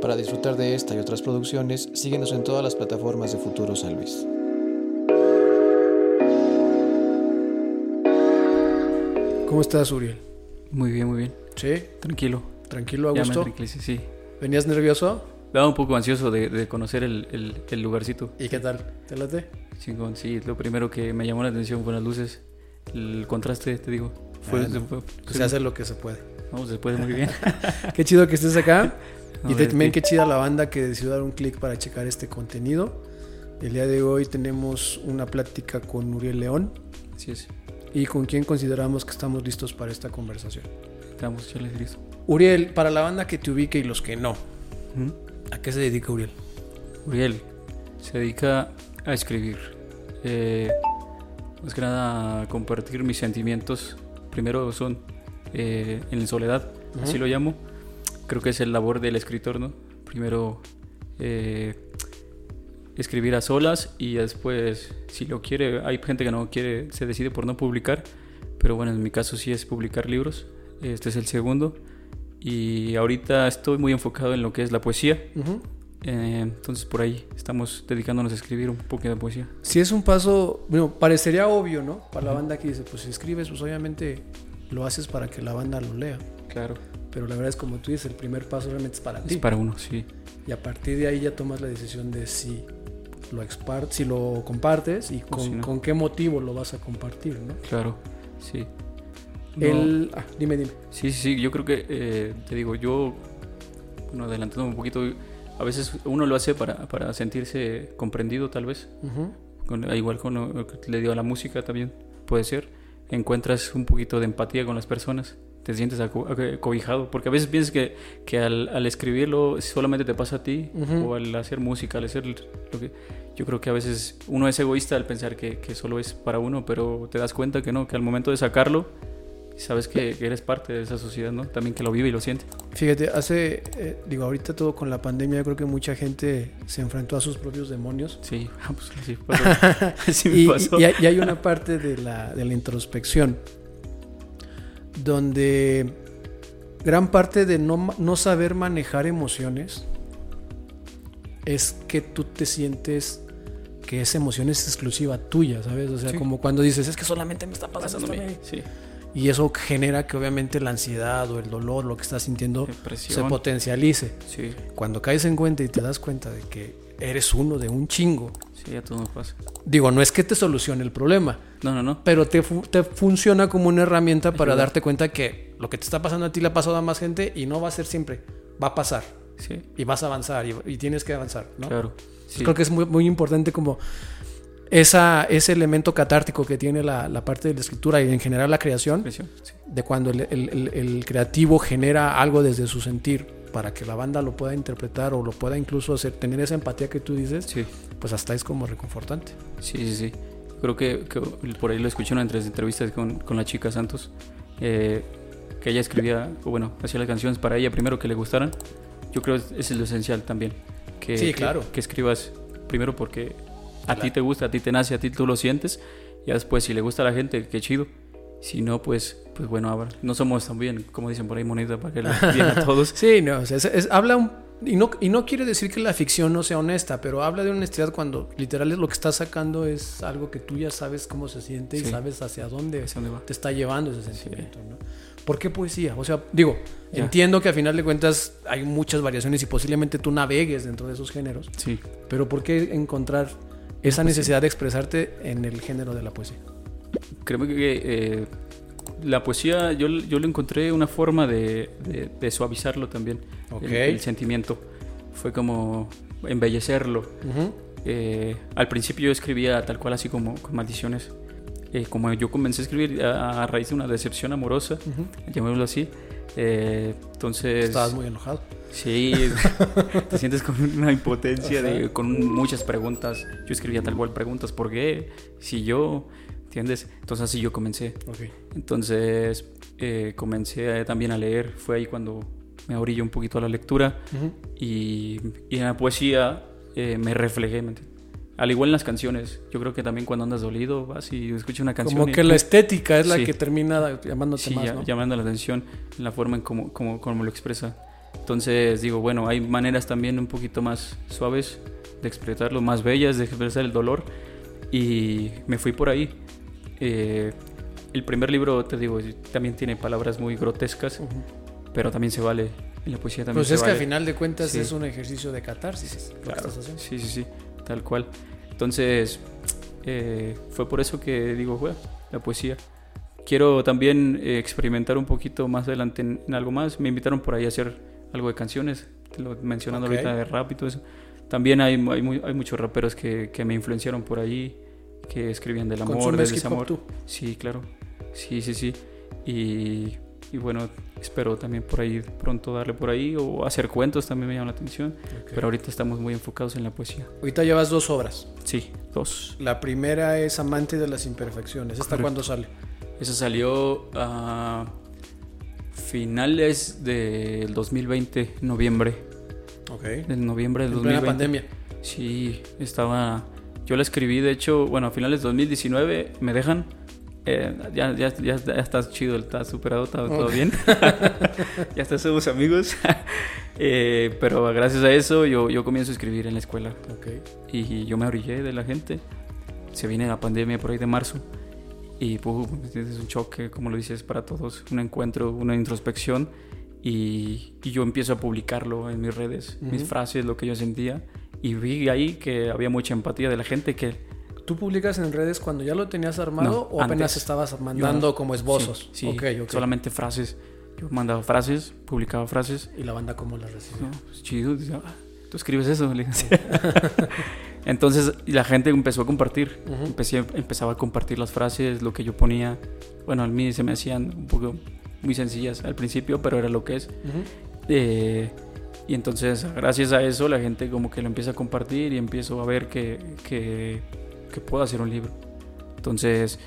Para disfrutar de esta y otras producciones, síguenos en todas las plataformas de Futuro San Luis. ¿Cómo estás, Uriel? Muy bien, muy bien. ¿Sí? Tranquilo. ¿Tranquilo, a Ya gusto? sí. ¿Venías nervioso? Estaba un poco ansioso de, de conocer el, el- el lugarcito. ¿Y qué tal? ¿Te late? Chingón, sí. Lo primero que me llamó la atención fueron las luces. El contraste, te digo. Fue, Ah, no. fue- Pues se hace lo que se puede. Vamos, se puede muy bien. Qué chido que estés acá. A y ver, también ¿qué? chida la banda que decidió dar un clic para checar este contenido. El día de hoy tenemos una plática con Uriel León Así es. y con quien consideramos que estamos listos para esta conversación. Estamos, ya les listo. Uriel, para la banda que te ubique y los que no. ¿a qué se dedica Uriel? Uriel se dedica a escribir. Eh, más que nada a compartir mis sentimientos. Primero son eh, en soledad, así lo llamo. Creo que es el labor del escritor, ¿no? Primero eh, escribir a solas y después, si lo quiere, hay gente que no quiere, se decide por no publicar. Pero bueno, en mi caso sí es publicar libros. Este es el segundo. Y ahorita estoy muy enfocado en lo que es la poesía. Ujú. Eh, entonces por ahí estamos dedicándonos a escribir un poco de poesía. Si es un paso, bueno, parecería obvio, ¿no? Para la banda que dice, pues si escribes, pues obviamente lo haces para que la banda lo lea. Claro. Pero la verdad es como tú dices, el primer paso realmente es para ti. Es para uno, sí. Y a partir de ahí ya tomas la decisión de si lo, si lo compartes y con, si no. con qué motivo lo vas a compartir, ¿no? Claro, sí. No, El, ah, dime, dime. Sí, sí, sí, yo creo que, eh, te digo, yo, bueno, adelantándome un poquito, a veces uno lo hace para, para sentirse comprendido tal vez, con- igual con lo que le dio a la música también, puede ser. Encuentras un poquito de empatía con las personas, te sientes aco- aco- cobijado, porque a veces piensas que, que al, al escribirlo solamente te pasa a ti, Ujú. o al hacer música, al hacer lo que... Yo creo que a veces uno es egoísta al pensar que, que solo es para uno, pero te das cuenta que no, que al momento de sacarlo, sabes que, que eres parte de esa sociedad, ¿no? También que lo vive y lo siente. Fíjate, hace, eh, digo, ahorita todo con la pandemia, yo creo que mucha gente se enfrentó a sus propios demonios. Sí, ah, pues sí, pasó. sí me y, pasó. y y hay una parte de la, de la introspección donde gran parte de no, no saber manejar emociones es que tú te sientes que esa emoción es exclusiva tuya, ¿sabes? O sea, Sí. como cuando dices, es que solamente me está pasando a mí". Sí, Y eso genera que obviamente la ansiedad o el dolor, lo que estás sintiendo, se potencialice. Sí, Cuando caes en cuenta y te das cuenta de que eres uno de un chingo, sí, ya todo nos pasa. digo, no es que te solucione el problema, No, no, no. pero te, fu- te funciona como una herramienta para darte cuenta que lo que te está pasando a ti le ha pasado a más gente y no va a ser siempre, va a pasar Sí, y vas a avanzar y, y tienes que avanzar, ¿no? claro. Sí, Creo que es muy, muy importante como esa, ese elemento catártico que tiene la, la parte de la escritura y en general la creación, sí. de cuando el, el- el- el creativo genera algo desde su sentir para que la banda lo pueda interpretar o lo pueda incluso hacer, tener esa empatía que tú dices, Sí, pues hasta es como reconfortante. sí, sí, sí. Creo que, que por ahí lo escuché en entre- entrevistas con, con la chica Santos, eh, que ella escribía, o bueno, hacía las canciones para ella primero que le gustaran. Yo creo que es lo esencial también. Que, Sí, que- claro. Que, escribas primero porque a ti Claro. te gusta, a ti te nace, a ti tú lo sientes. Y después, si le gusta a la gente, qué chido. Si no, pues, pues bueno, ahora no somos también, como dicen por ahí, moneda para que le bien a todos. Sí, no, o sea, es- es- habla un- y no, y no quiere decir que la ficción no sea honesta, pero habla de honestidad cuando literal es lo que estás sacando es algo que tú ya sabes cómo se siente y Sí. sabes hacia dónde ¿Hacia dónde te está llevando ese sentimiento, ¿no? ¿Por qué poesía? O sea, digo, Ya. entiendo que a final de cuentas hay muchas variaciones y posiblemente tú navegues dentro de esos géneros, Sí, pero ¿por qué encontrar esa necesidad de expresarte en el género de la poesía? Creo que eh, la poesía, yo, yo le encontré una forma de, de- de suavizarlo también. Ok. El, el sentimiento. Fue como embellecerlo. Ujú. Eh, al principio yo escribía tal cual así como con maldiciones. Eh, como yo comencé a escribir a, a raíz de una decepción amorosa, Ujú. llamémoslo así. Eh, entonces... Estabas muy enojado. Sí, te sientes con una impotencia, de, con muchas preguntas. Yo escribía tal cual preguntas, ¿por qué? Si yo, ¿entiendes? Entonces así yo comencé. Ok. Entonces eh, comencé también a leer, fue ahí cuando me orillo un poquito a la lectura Ujú. y, y en la poesía eh, me reflejé, ¿me entiendes? Al igual en las canciones, yo creo que también cuando andas dolido vas y escuchas una canción Como y que la estética es la Sí. que termina llamándote sí, más, ¿no? llamando la atención, en la forma en cómo como, como lo expresa. Entonces digo, bueno, hay maneras también un poquito más suaves de expresarlo, más bellas de expresar el dolor y me fui por ahí. Eh, el primer libro, te digo, también tiene palabras muy grotescas, pero también se vale. En la poesía también Pues se es que vale. al final de cuentas Sí. es un ejercicio de catarsis. que Claro, sí, sí, sí, tal cual. Entonces, eh, fue por eso que digo, bueno, la poesía. Quiero también eh, experimentar un poquito más adelante en, en algo más. Me invitaron por ahí a hacer algo de canciones, te lo mencionando Ok. ahorita de rap y todo eso. También hay, hay, mu- hay muchos raperos que, que me influenciaron por ahí, que escribían del amor, del ¿Consumes hip hop desamor. tú? Sí, claro. Sí, sí, sí. Y, y bueno, espero también por ahí pronto darle por ahí o hacer cuentos también me llama la atención. Pero ahorita estamos muy enfocados en la poesía. Ahorita llevas dos obras. Sí, dos. La primera es Amante de las Imperfecciones. ¿Esta cuándo sale? Esa salió a finales del 2020, noviembre. Ok. Del noviembre del En plena 2020. pandemia. Sí, estaba. Yo la escribí, de hecho, bueno, a finales de 2019 me dejan. Eh, ya, ya, ya, ya está chido, está superado, está todo Ok. bien. ya está, somos amigos. Eh, pero gracias a eso yo, yo comienzo a escribir en la escuela. Ok. y yo me orillé de la gente. Se viene la pandemia por ahí de marzo y pum, es un choque, como lo dices, para todos, un encuentro, una introspección y, y yo empiezo a publicarlo en mis redes, mis Ujú. frases, lo que yo sentía y vi ahí que había mucha empatía de la gente que ¿Tú publicas en redes cuando ya lo tenías armado No, o apenas antes. estabas mandando Yo- como esbozos? Sí, sí, Ok, ok. solamente frases. Yo mandaba frases, publicaba frases. Y la banda cómo las recibió. No, pues chido. "Ah, Tú escribes eso. le. Entonces la gente empezó a compartir. Ujú. Empecé, empezaba a compartir las frases, lo que yo ponía. Bueno, a mí se me hacían un poco muy sencillas al principio, pero era lo que es. Ujú. Eh, y entonces, gracias a eso, la gente como que lo empieza a compartir y empiezo a ver que, que, que puedo hacer un libro. Entonces,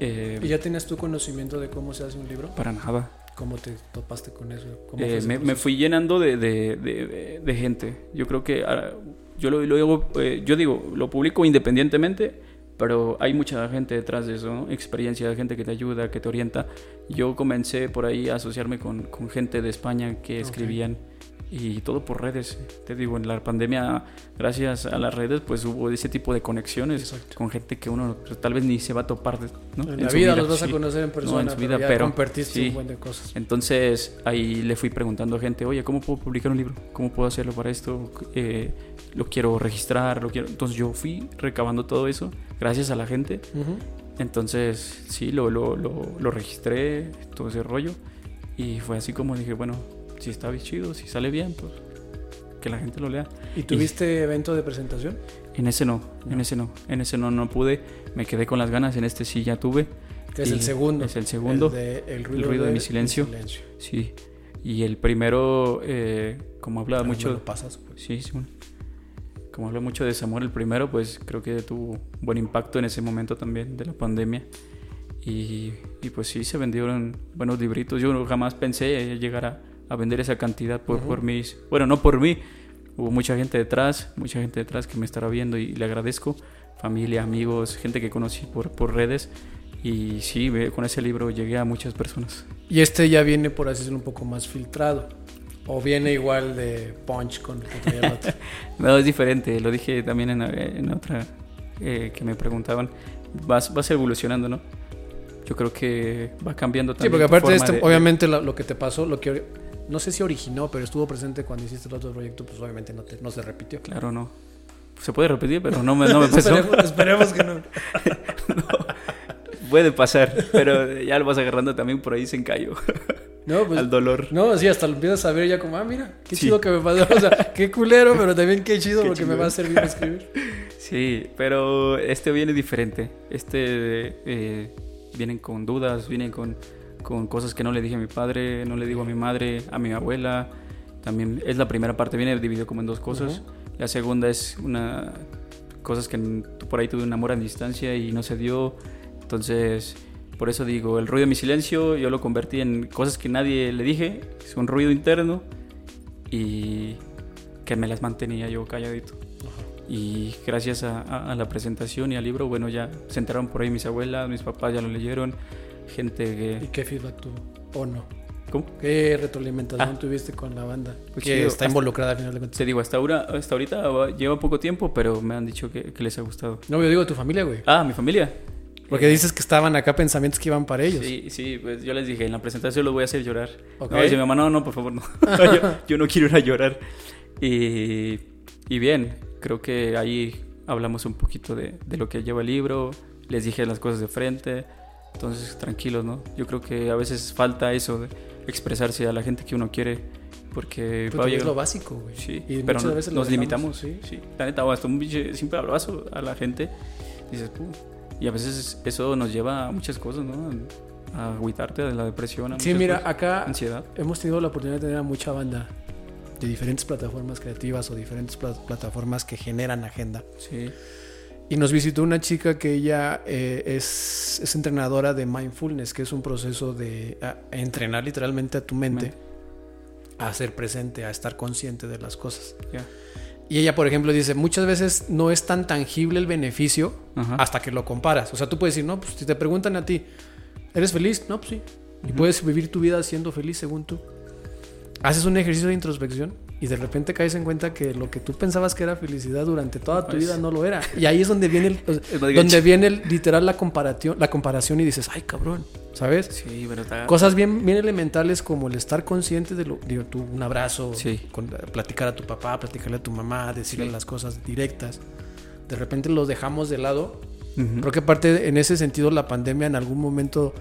eh, ¿Y ya tenías tu conocimiento de cómo se hace un libro? para nada. ¿Cómo te topaste con eso? ¿Cómo Eh, me, me fui llenando de, de- de- de gente. Yo creo que ah, yo lo, lo hago, eh, yo digo, lo publico independientemente, pero hay mucha gente detrás de eso, ¿no? experiencia de gente que te ayuda, que te orienta. Yo comencé por ahí a asociarme con, con gente de España que Ok. escribían y todo por redes. Te digo, en la pandemia, gracias a las redes, pues hubo ese tipo de conexiones Exacto. con gente que uno pues, tal vez ni se va a topar, ¿no? En, En la su vida, los vas a sí. conocer en persona, en su pero vida, ya pero- compartiste sí. un buen de cosas. Entonces ahí le fui preguntando a gente, oye, ¿cómo puedo publicar un libro? ¿Cómo puedo hacerlo para esto? Eh, lo quiero registrar, lo quiero... Entonces yo fui recabando todo eso gracias a la gente. Ujú. Entonces sí, lo, lo, lo, lo registré, todo ese rollo. Y fue así como dije, bueno, si está bien chido, si sale bien, pues que la gente lo lea. ¿Y tuviste evento de presentación? En ese no, en No. ese no, en ese no, no pude. Me quedé con las ganas, en este sí ya tuve. Que es Y el segundo. Es el segundo. El, de el ruido, ruido de mi silencio. Sí. Y el primero, eh, como habla me mucho... lo pasas, pues. Sí, Simón. Como habla mucho de desamor el primero, pues creo que tuvo buen impacto en ese momento también de la pandemia. Y, y pues sí, se vendieron buenos libritos. Yo jamás pensé llegar a, a vender esa cantidad por, por mis... Bueno, no por mí. Hubo mucha gente detrás, mucha gente detrás que me estará viendo y le agradezco. Familia, amigos, gente que conocí por, por redes. Y sí, con ese libro llegué a muchas personas. Y este ya viene, por así decirlo, un poco más filtrado. O viene igual de punch con el otro. No, es diferente, lo dije también en, en otra eh, que me preguntaban. Vas, vas evolucionando, ¿no? Yo creo que va cambiando Sí, también. porque tu aparte de esto, de- obviamente lo, lo que te pasó, lo que no sé si originó, pero estuvo presente cuando hiciste el otro proyecto, pues obviamente no, te- no se repitió. Claro, no. Se puede repetir, pero no me, no me pasó. esperemos, esperemos que no. puede pasar, pero ya lo vas agarrando también por ahí se encalló No, pues, al dolor. no, sí, hasta lo empiezas a ver ya como, ah, mira, qué Sí. chido que me pasó. O sea, qué culero, pero también qué chido Qué porque me va a servir a escribir. Sí, pero este viene diferente. Este eh, vienen con dudas, vienen con, con cosas que no le dije a mi padre, no le digo a mi madre, a mi abuela. También es la primera parte, viene dividido como en dos cosas. La segunda es una cosas que por ahí tuve un amor a distancia y no se dio. Entonces, por eso digo, el ruido de mi silencio yo lo convertí en cosas que nadie le dije, es un ruido interno y que me las mantenía yo calladito. Y gracias a, a- a la presentación y al libro, bueno, ya se enteraron por ahí mis abuelas, mis papás ya lo leyeron, gente ¿Y que... qué feedback tuvo? ¿O no? ¿Cómo? ¿Qué retroalimentación Ah. tuviste con la banda? Pues que está involucrada al final de cuentas. Te digo, hasta ahora, hasta ahorita va- lleva poco tiempo, pero me han dicho que, que les ha gustado. No, yo digo tu familia, güey. Ah, mi familia. Porque dices que estaban acá pensamientos que iban para ellos. Sí, sí, pues yo les dije, en la presentación los voy a hacer llorar. Ok. No, dice mi mamá, no, no, por favor, no. yo, yo no quiero ir a llorar. Y, y bien, creo que ahí hablamos un poquito de, de lo que lleva el libro, les dije las cosas de frente, entonces tranquilos, ¿no? Yo creo que a veces falta eso, de expresarse a la gente que uno quiere, porque va es lo básico, güey. Sí, Y pero muchas no- veces nos limitamos. sí. Sí, la neta, hasta un pinche simple abrazo a la gente, dices, "Pum". y a veces eso nos lleva a muchas cosas, ¿no? A agüitarte de la depresión, a Sí, mira, cosas. acá ansiedad. hemos tenido la oportunidad de tener a mucha banda de diferentes plataformas creativas o diferentes pla- plataformas que generan agenda. Sí, Y nos visitó una chica que ella eh, es, es entrenadora de mindfulness, que es un proceso de a- entrenar literalmente a tu mente Mente. a ser presente, a estar consciente de las cosas. ya. Y ella, por ejemplo, dice, muchas veces no es tan tangible el beneficio Ajá. hasta que lo comparas. O sea, tú puedes decir, no, pues si te preguntan a ti, ¿eres feliz? No, pues sí. Y puedes vivir tu vida siendo feliz según tú. Haces un ejercicio de introspección y de repente caes en cuenta que lo que tú pensabas que era felicidad durante toda tu vida no lo era. Y ahí es donde viene, el- donde viene el- literal la comparación, la comparación y dices, ay cabrón, ¿sabes? Sí. Cosas bien, bien elementales como el estar consciente de lo, digo, tú, un abrazo, Sí. con- platicar a tu papá, platicarle a tu mamá, decirle Sí. las cosas directas. De repente los dejamos de lado. Ujú. Creo que aparte en ese sentido la pandemia en algún momento,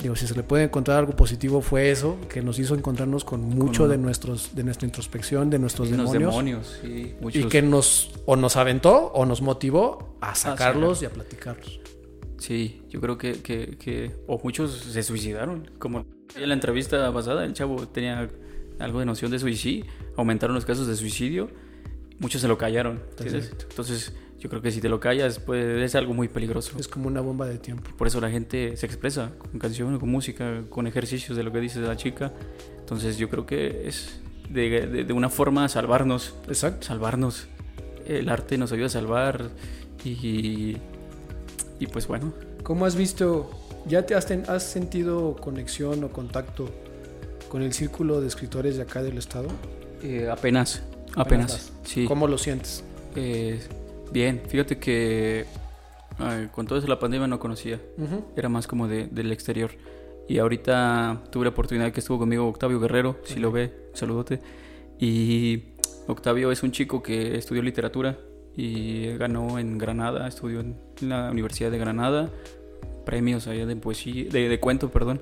digo, si se le puede encontrar algo positivo fue eso, que nos hizo encontrarnos con mucho Con- de nuestros, de nuestra introspección, de nuestros demonios. demonios, sí. Y que nos o nos aventó o nos motivó a sacarlos sacar. y a platicarlos. Sí, yo creo que, que, que- O muchos se suicidaron. Como en la entrevista pasada, el chavo tenía algo de noción de suicidio. Aumentaron los casos de suicidio. Muchos se lo callaron. Entonces, yo creo que si te lo callas, pues es algo muy peligroso. Es como una bomba de tiempo. Por eso la gente se expresa con canciones, con música, con ejercicios de lo que dice la chica. Entonces, yo creo que es de, de- de una forma salvarnos. Exacto. Salvarnos. El arte nos ayuda a salvar. Y. Y pues bueno. ¿Cómo has visto, ya te has, ten- has sentido conexión o contacto con el círculo de escritores de acá del estado? Eh, apenas, apenas, vas. sí. ¿Cómo lo sientes? Eh, bien, fíjate que ay, con todo eso la pandemia no conocía, Ujú. era más como de- del exterior. Y ahorita tuve la oportunidad que estuvo conmigo Octavio Guerrero, si lo ve, saludote. Y Octavio es un chico que estudió literatura y ganó en Granada, estudió en la Universidad de Granada, premios allá de poesía, de, de cuento, perdón.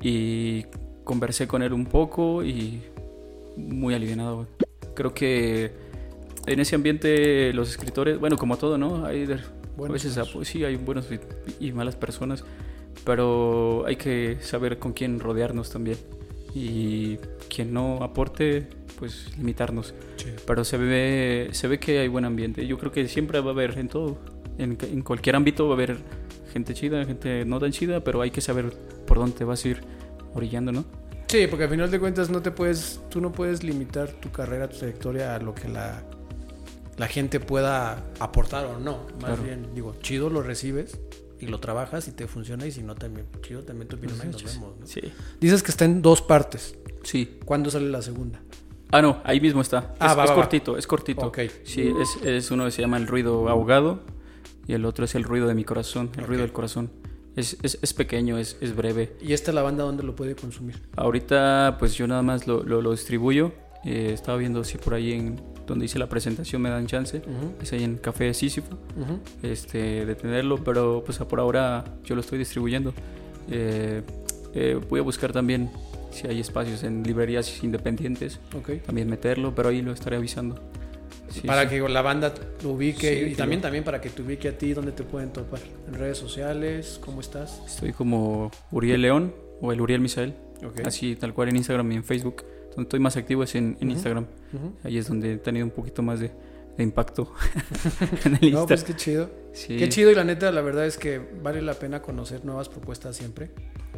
Y conversé con él un poco y muy alivianado. Creo que en ese ambiente los escritores, bueno, como todo, ¿no? Hay de- a veces sí hay buenos y, y malas personas, pero hay que saber con quién rodearnos también. Y quien no aporte, pues limitarnos. Pero se ve, se ve que hay buen ambiente. Yo creo que siempre va a haber en todo. En, en cualquier ámbito va a haber gente chida, gente no tan chida, pero hay que saber por dónde vas a ir orillando, ¿no? Sí, porque al final de cuentas no te puedes, tú no puedes limitar tu carrera, tu trayectoria a lo que la, la gente pueda aportar o no. Más Claro. bien, digo, chido lo recibes y lo trabajas y te funciona y si no también, chido también tu opinión y nos vemos. ¿no? Sí. Dices que está en dos partes. Sí. ¿Cuándo sale la segunda? Ah, no, ahí mismo está. Ah, es va, es va, va. cortito, es cortito. Ok. Sí, es, es uno que se llama El ruido ahogado y el otro es El ruido de mi corazón, el Ok. ruido del corazón. Es, es, es pequeño, es, es breve. ¿Y esta la banda dónde lo puede consumir? Ahorita pues yo nada más lo, lo, lo distribuyo. Eh, estaba viendo si por ahí en donde hice la presentación me dan chance. Ujú, Es ahí en Café Sísifo. ujú. este, de tenerlo, pero pues por ahora yo lo estoy distribuyendo. Eh, eh, voy a buscar también si hay espacios en librerías independientes, Ok. también meterlo, pero ahí lo estaré avisando. Sí, para sí. que la banda lo ubique Sí, y también también para que te ubique a ti dónde te pueden topar en redes sociales cómo estás Estoy como Uriel León o el Uriel Misael, Ok. así tal cual en Instagram y en Facebook. Donde estoy más activo es en. Instagram. Ujú. Ahí es donde he tenido un poquito más de, de impacto en el no Insta. pues qué chido sí, qué chido y la neta la verdad es que vale la pena conocer nuevas propuestas siempre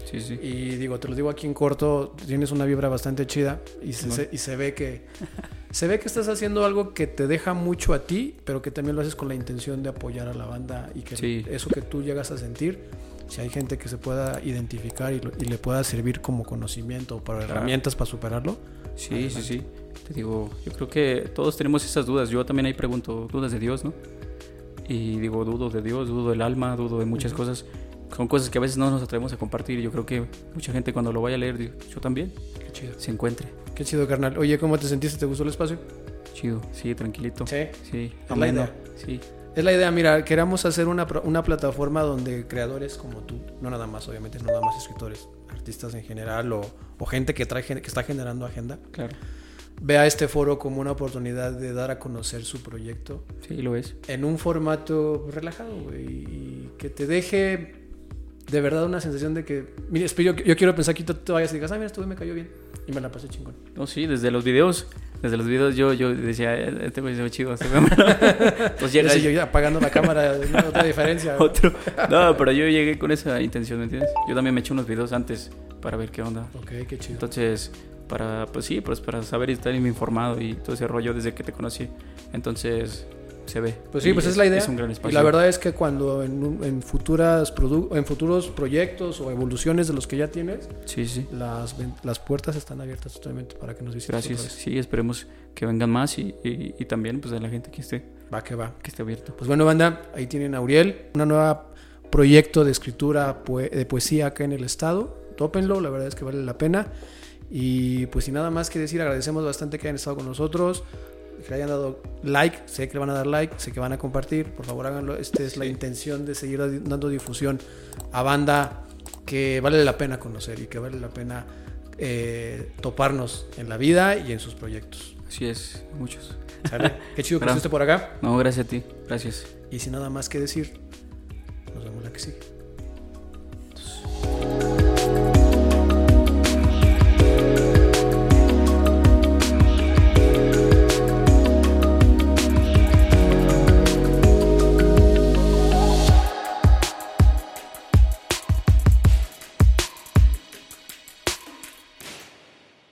sí, sí. y digo te lo digo aquí en corto tienes una vibra bastante chida y se, Bueno. se- y se ve que se ve que estás haciendo algo que te deja mucho a ti pero que también lo haces con la intención de apoyar a la banda y que Sí. eso que tú llegas a sentir si hay gente que se pueda identificar y, lo- y le pueda servir como conocimiento o para Claro. herramientas para superarlo, Sí, sí, sí. Te digo, yo creo que todos tenemos esas dudas. Yo también ahí pregunto dudas de Dios, ¿no? Y digo, dudo de Dios, dudo del alma, dudo de muchas cosas. Son cosas que a veces no nos atrevemos a compartir. Yo creo que mucha gente cuando lo vaya a leer, digo, yo también, qué chido. se encuentre. Qué chido, carnal. Oye, ¿cómo te sentiste? ¿Te gustó el espacio? Chido, sí, tranquilito. Sí. Sí, ameno. Sí, Es la idea, mira, queramos hacer una, una plataforma donde creadores como tú, no nada más, obviamente, no nada más escritores, artistas en general o, o gente que, trae, que está generando agenda, claro. vea este foro como una oportunidad de dar a conocer su proyecto Sí, lo es. en un formato relajado, y que te deje de verdad una sensación de que, mira, yo, yo quiero pensar que tú te vayas y digas, ah, mira, güey me cayó bien y me la pasé chingón. No, sí, desde los videos. Desde los videos yo, yo decía, "Eh, este güey se ve chido. Este lo-". Entonces Ya llega yo apagando la cámara, no, otra diferencia. otro. No, pero yo llegué con esa intención, ¿me entiendes? Yo también me eché unos videos antes para ver qué onda. Ok, qué chido. Entonces, para, pues sí, pues para saber y estar informado y todo ese rollo desde que te conocí. Entonces, se ve. Pues sí, Y pues es, la idea. Es un gran y espacio. la verdad es que cuando en, en futuras en futuros proyectos o evoluciones de los que ya tienes, Sí, sí. las, las puertas están abiertas totalmente para que nos visites. Gracias. Sí, esperemos que vengan más y, y, y también pues de la gente que esté, Va que va. que esté abierto. Pues bueno, banda, ahí tienen a Uriel, una nueva proyecto de escritura poe- de poesía acá en el estado. Tópenlo, la verdad es que vale la pena. Y pues sin nada más que decir, agradecemos bastante que hayan estado con nosotros, que le hayan dado like, sé que le van a dar like, sé que van a compartir, por favor háganlo. Esta es la intención de seguir dando difusión a banda que vale la pena conocer y que vale la pena eh, toparnos en la vida y en sus proyectos. Así es, muchos. ¿Sale? Qué chido que estuviste por acá. No, gracias a ti. Gracias. Y sin nada más que decir, nos vemos la que sigue.